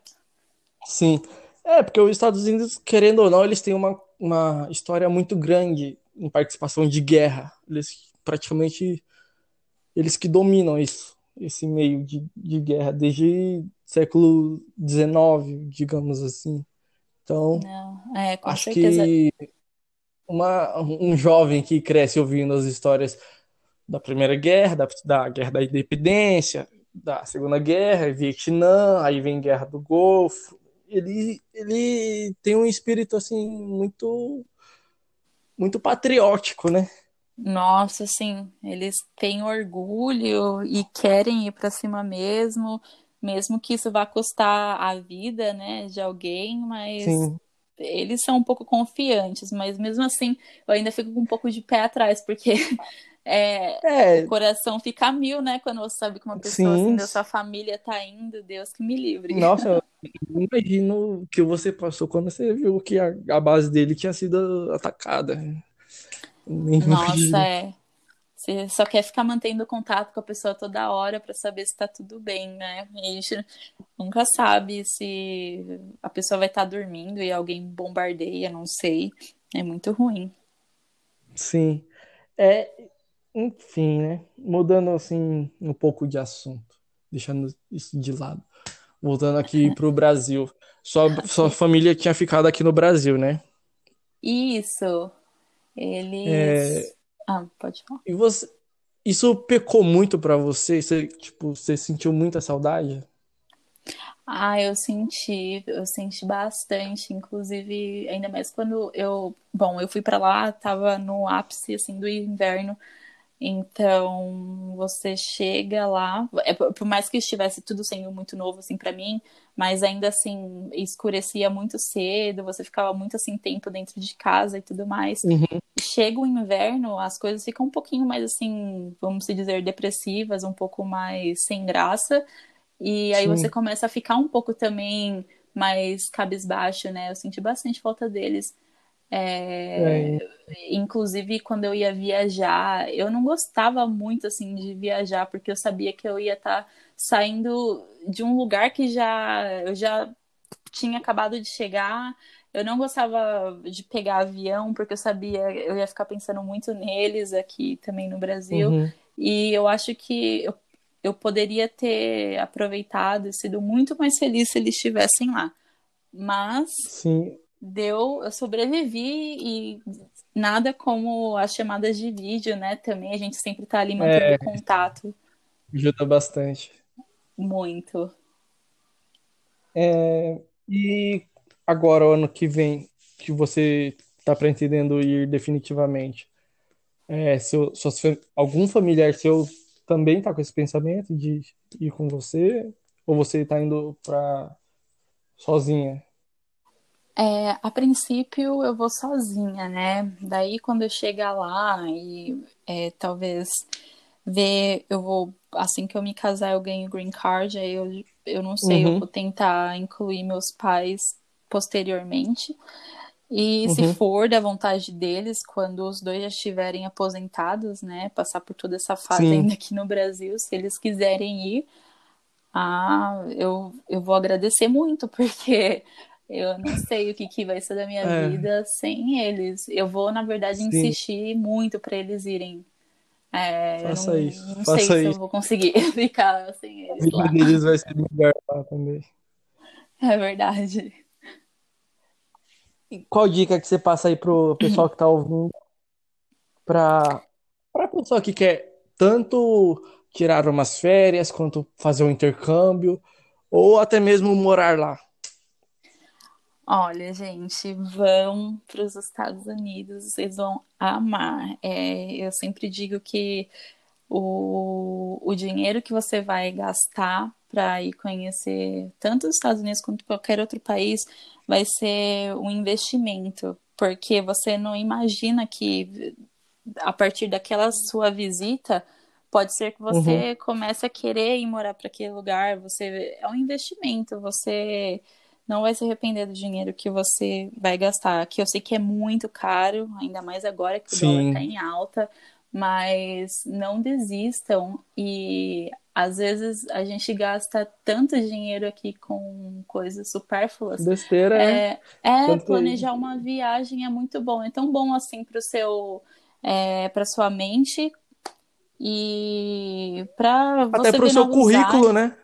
Sim, é porque os Estados Unidos, querendo ou não, eles têm uma, uma história muito grande em participação de guerra. Eles praticamente eles que dominam isso, esse meio de, de guerra desde século XIX, digamos assim. Então, é, acho certeza. que uma, um jovem que cresce ouvindo as histórias da Primeira Guerra, da, da Guerra da Independência, da Segunda Guerra, Vietnã, aí vem Guerra do Golfo, ele, ele tem um espírito assim muito muito patriótico, né? Nossa, sim, eles têm orgulho e querem ir para cima mesmo mesmo que isso vá custar a vida, né, de alguém, mas Sim. eles são um pouco confiantes, mas mesmo assim eu ainda fico com um pouco de pé atrás, porque é, é. o coração fica mil, né, quando você sabe que uma pessoa Sim. assim da sua família tá indo, Deus que me livre. Nossa, eu imagino que você passou quando você viu que a, a base dele tinha sido atacada. Nossa, é. Você só quer ficar mantendo contato com a pessoa toda hora para saber se está tudo bem, né? E a gente nunca sabe se a pessoa vai estar tá dormindo e alguém bombardeia, não sei. É muito ruim. Sim. É, enfim, né? Mudando assim um pouco de assunto, deixando isso de lado. Voltando aqui para o Brasil. Sua, sua família tinha ficado aqui no Brasil, né? Isso. Eles. É ah, pode falar. E você, isso pecou muito para você? Você, tipo, você sentiu muita saudade? Ah, eu senti, eu senti bastante, inclusive, ainda mais quando eu, bom, eu fui para lá, tava no ápice assim do inverno Então, você chega lá, é, por mais que estivesse tudo sendo muito novo assim para mim, mas ainda assim escurecia muito cedo, você ficava muito assim tempo dentro de casa e tudo mais. Uhum. Chega o inverno, as coisas ficam um pouquinho mais assim, vamos dizer, depressivas, um pouco mais sem graça, e aí Sim. você começa a ficar um pouco também mais cabisbaixo, né? Eu senti bastante falta deles. É, É, inclusive, quando eu ia viajar, eu não gostava muito assim de viajar, porque eu sabia que eu ia estar saindo de um lugar que já eu já tinha acabado de chegar. Eu não gostava de pegar avião, porque eu sabia eu ia ficar pensando muito neles aqui também no Brasil. uhum. E eu acho que eu, eu poderia ter aproveitado e sido muito mais feliz se eles estivessem lá. Mas Sim, deu, eu sobrevivi e nada como as chamadas de vídeo, né? Também a gente sempre tá ali mantendo é, contato ajuda bastante. muito. É, e agora, o ano que vem, que você está pretendendo ir definitivamente, é, seu, suas algum familiar seu também está com esse pensamento de ir com você? Ou você está indo para sozinha? É, a princípio eu vou sozinha, né? Daí quando eu chegar lá e é, talvez ver, eu vou, assim que eu me casar, eu ganho green card, aí eu, eu não sei, eu Uhum, vou tentar incluir meus pais posteriormente. E se uhum, for da vontade deles, quando os dois já estiverem aposentados, né, passar por toda essa fase sim, ainda aqui no Brasil, se eles quiserem ir, ah, eu, eu vou agradecer muito, porque eu não sei o que, que vai ser da minha é, vida sem eles. Eu vou, na verdade, sim, insistir muito para eles irem. É, eu não, faça isso, não sei faça se eu isso. vou conseguir ficar sem A eles vida lá. deles vai ser melhor lá também. É verdade. E qual dica que você passa aí pro pessoal que está ouvindo para para a pessoa que quer tanto tirar umas férias, quanto fazer um intercâmbio, ou até mesmo morar lá? Olha, gente, vão para os Estados Unidos, vocês vão amar. É, eu sempre digo que o, o dinheiro que você vai gastar para ir conhecer tanto os Estados Unidos quanto qualquer outro país vai ser um investimento, porque você não imagina que a partir daquela sua visita, pode ser que Uhum, você comece a querer ir morar para aquele lugar. Você é um investimento, você não vai se arrepender do dinheiro que você vai gastar. Que eu sei que é muito caro, ainda mais agora que o dólar está sim, em alta, mas não desistam e às vezes a gente gasta tanto dinheiro aqui com coisas supérfluas. besteira, né? É, é Tanto planejar uma viagem é muito bom, é tão bom assim para o seu é, para sua mente e para até para o seu currículo, né?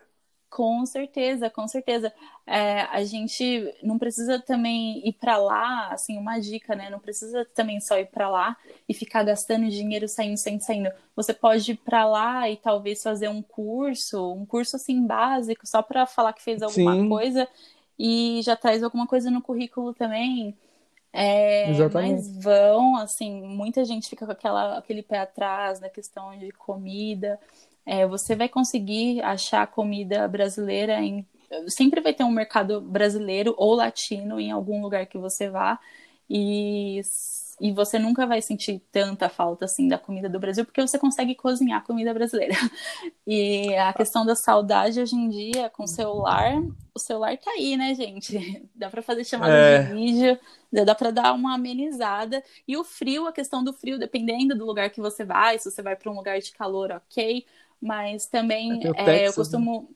Com certeza, com certeza. É, a gente não precisa também ir para lá, assim, uma dica, né? Não precisa também só ir para lá e ficar gastando dinheiro saindo, saindo, saindo. Você pode ir para lá e talvez fazer um curso, um curso assim básico, só para falar que fez alguma Sim, coisa e já traz alguma coisa no currículo também. É, mas exatamente. vão, assim, muita gente fica com aquela, aquele pé atrás na questão de comida. É, você vai conseguir achar comida brasileira em. Sempre vai ter um mercado brasileiro ou latino em algum lugar que você vá. E, e você nunca vai sentir tanta falta assim da comida do Brasil, porque você consegue cozinhar comida brasileira. E a questão da saudade hoje em dia, com o celular, o celular tá aí, né, gente? Dá para fazer chamadas de É, vídeo, dá para dar uma amenizada. E o frio, a questão do frio, dependendo do lugar que você vai, se você vai para um lugar de calor, ok. Mas também o é, eu né? costumo.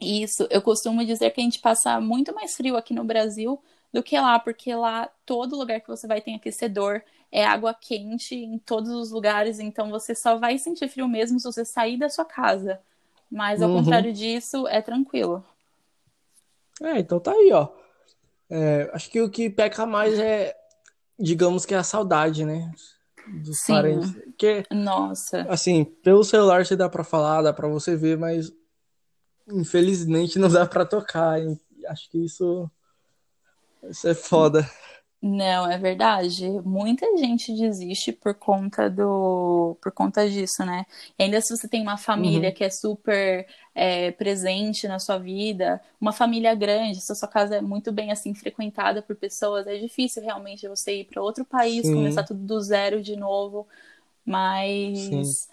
Isso, eu costumo dizer que a gente passa muito mais frio aqui no Brasil do que lá, porque lá todo lugar que você vai tem aquecedor, é água quente em todos os lugares, então você só vai sentir frio mesmo se você sair da sua casa. Mas ao Uhum. contrário disso, é tranquilo. É, então tá aí, ó. É, acho que o que peca mais é, digamos que é a saudade, né? Dos parentes. Sim, Porque, nossa. assim, pelo celular você dá pra falar, dá pra você ver, mas infelizmente não dá pra tocar. Acho que isso, isso é foda. Não, é verdade. Muita gente desiste por conta do, por conta disso, né? E ainda se você tem uma família Uhum. que é super é, presente na sua vida, uma família grande, se a sua casa é muito bem assim frequentada por pessoas, é difícil realmente você ir para outro país, começar Sim, tudo do zero de novo. Mas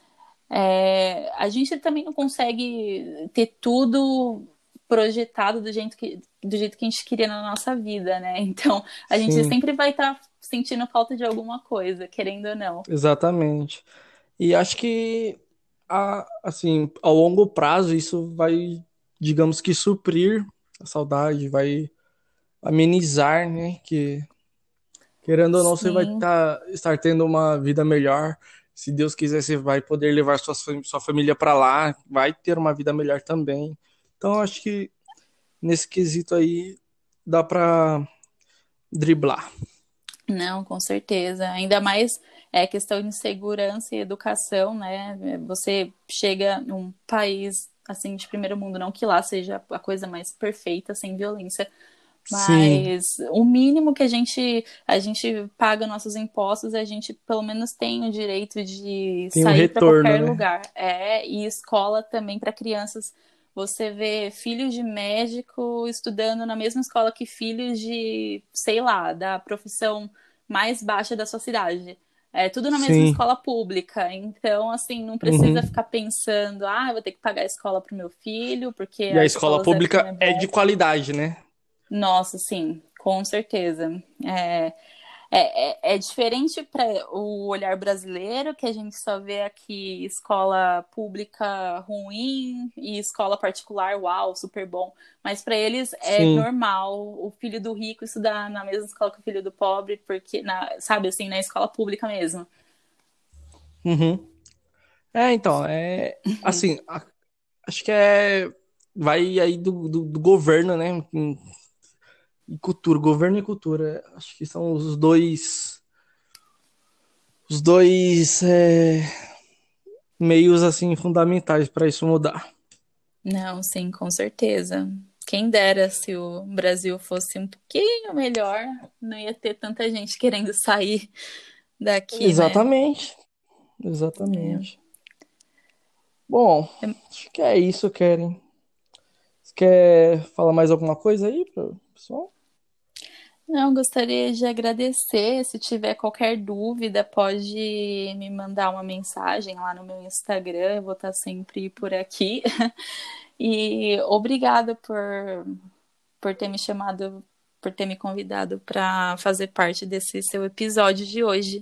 é, a gente também não consegue ter tudo projetado do jeito que, do jeito que a gente queria na nossa vida, né? Então, a gente sim, sempre vai estar sentindo falta de alguma coisa, querendo ou não. exatamente. E acho que, a, assim, ao longo prazo, isso vai, digamos que, suprir a saudade, vai amenizar, né? Que, querendo ou não, você vai Sim, tá, estar tendo uma vida melhor. Se Deus quiser, você vai poder levar sua, sua família para lá, vai ter uma vida melhor também. Então, acho que nesse quesito aí dá para driblar. não, com certeza. Ainda mais é questão de segurança e educação, né? Você chega num país assim de primeiro mundo, não que lá seja a coisa mais perfeita, sem violência, Sim, Mas o mínimo que a gente a gente paga nossos impostos, a gente pelo menos tem o direito de tem sair para retorno, qualquer né? lugar. É, e escola também para crianças. Você vê filhos de médico estudando na mesma escola que filhos de, sei lá, da profissão mais baixa da sua cidade. É tudo na mesma Sim. escola pública. Então, assim, não precisa Uhum. ficar pensando, ah, eu vou ter que pagar a escola pro meu filho, porque E a a escola escola 01 pública é é de qualidade, né? Nossa, sim, com certeza. É, é, é, é diferente para o olhar brasileiro, que a gente só vê aqui escola pública ruim e escola particular, uau, super bom. Mas para eles é Sim. normal o filho do rico estudar na mesma escola que o filho do pobre, porque, na, sabe, assim, na escola pública mesmo. Uhum. É, então, é assim, a- acho que é vai aí do, do, do governo, né? E cultura, governo e cultura, acho que são os dois os dois é, meios assim fundamentais para isso mudar. Não, sim, com certeza. Quem dera se o Brasil fosse um pouquinho melhor, não ia ter tanta gente querendo sair daqui, né? Exatamente, exatamente. Bom, acho que é isso, Keren. Você quer falar mais alguma coisa aí pessoal? Não, gostaria de agradecer. Se tiver qualquer dúvida, pode me mandar uma mensagem lá no meu Instagram, eu vou estar sempre por aqui. E obrigada por, por ter me chamado, por ter me convidado para fazer parte desse seu episódio de hoje.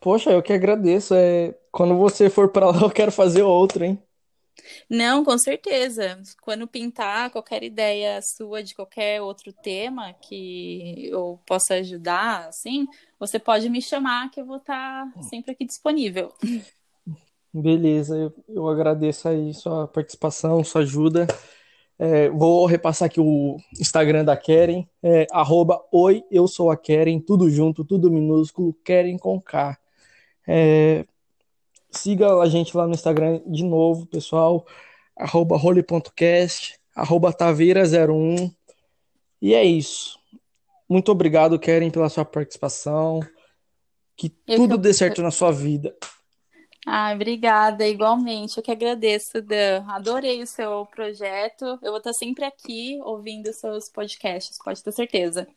Poxa, eu que agradeço. É, quando você for para lá, eu quero fazer outro, hein? Não, com certeza. Quando pintar qualquer ideia sua de qualquer outro tema que eu possa ajudar, assim, você pode me chamar que eu vou estar sempre aqui disponível. Beleza, eu, eu agradeço aí sua participação, sua ajuda. É, vou repassar aqui o Instagram da Keren, é, arroba oi, eu sou a Keren, tudo junto, tudo minúsculo, Keren com K. É, siga a gente lá no Instagram de novo, pessoal, arroba role.cast, arroba taveira01, e é isso. Muito obrigado, Keren, pela sua participação, que Eu que tudo eu... dê certo na sua vida. Ah, obrigada, igualmente. Eu que agradeço, Dan. Adorei o seu projeto. Eu vou estar sempre aqui ouvindo seus podcasts, pode ter certeza.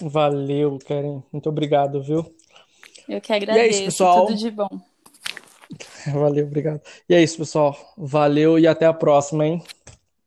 Valeu, Keren, muito obrigado, viu? Eu que E é isso, agradeço. Tudo pessoal. de bom. Valeu, obrigado. E é isso, pessoal. Valeu e até a próxima, hein?